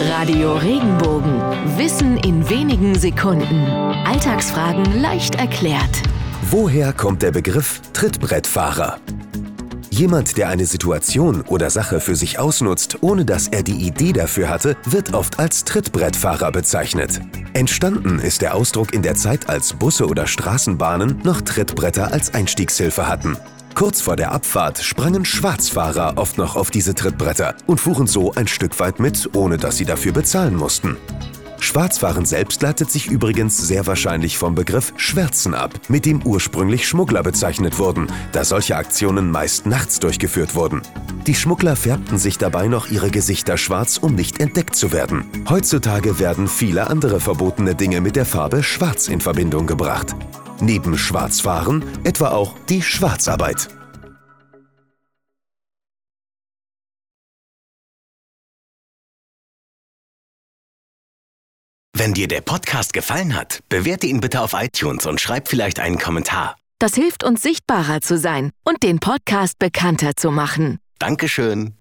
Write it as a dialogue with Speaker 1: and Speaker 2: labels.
Speaker 1: Radio Regenbogen. Wissen in wenigen Sekunden. Alltagsfragen leicht erklärt.
Speaker 2: Woher kommt der Begriff Trittbrettfahrer? Jemand, der eine Situation oder Sache für sich ausnutzt, ohne dass er die Idee dafür hatte, wird oft als Trittbrettfahrer bezeichnet. Entstanden ist der Ausdruck in der Zeit, als Busse oder Straßenbahnen noch Trittbretter als Einstiegshilfe hatten. Kurz vor der Abfahrt sprangen Schwarzfahrer oft noch auf diese Trittbretter und fuhren so ein Stück weit mit, ohne dass sie dafür bezahlen mussten. Schwarzfahren selbst leitet sich übrigens sehr wahrscheinlich vom Begriff Schwärzen ab, mit dem ursprünglich Schmuggler bezeichnet wurden, da solche Aktionen meist nachts durchgeführt wurden. Die Schmuggler färbten sich dabei noch ihre Gesichter schwarz, um nicht entdeckt zu werden. Heutzutage werden viele andere verbotene Dinge mit der Farbe Schwarz in Verbindung gebracht. Neben Schwarzfahren etwa auch die Schwarzarbeit.
Speaker 3: Wenn dir der Podcast gefallen hat, bewerte ihn bitte auf iTunes und schreib vielleicht einen Kommentar.
Speaker 1: Das hilft uns sichtbarer zu sein und den Podcast bekannter zu machen.
Speaker 3: Dankeschön.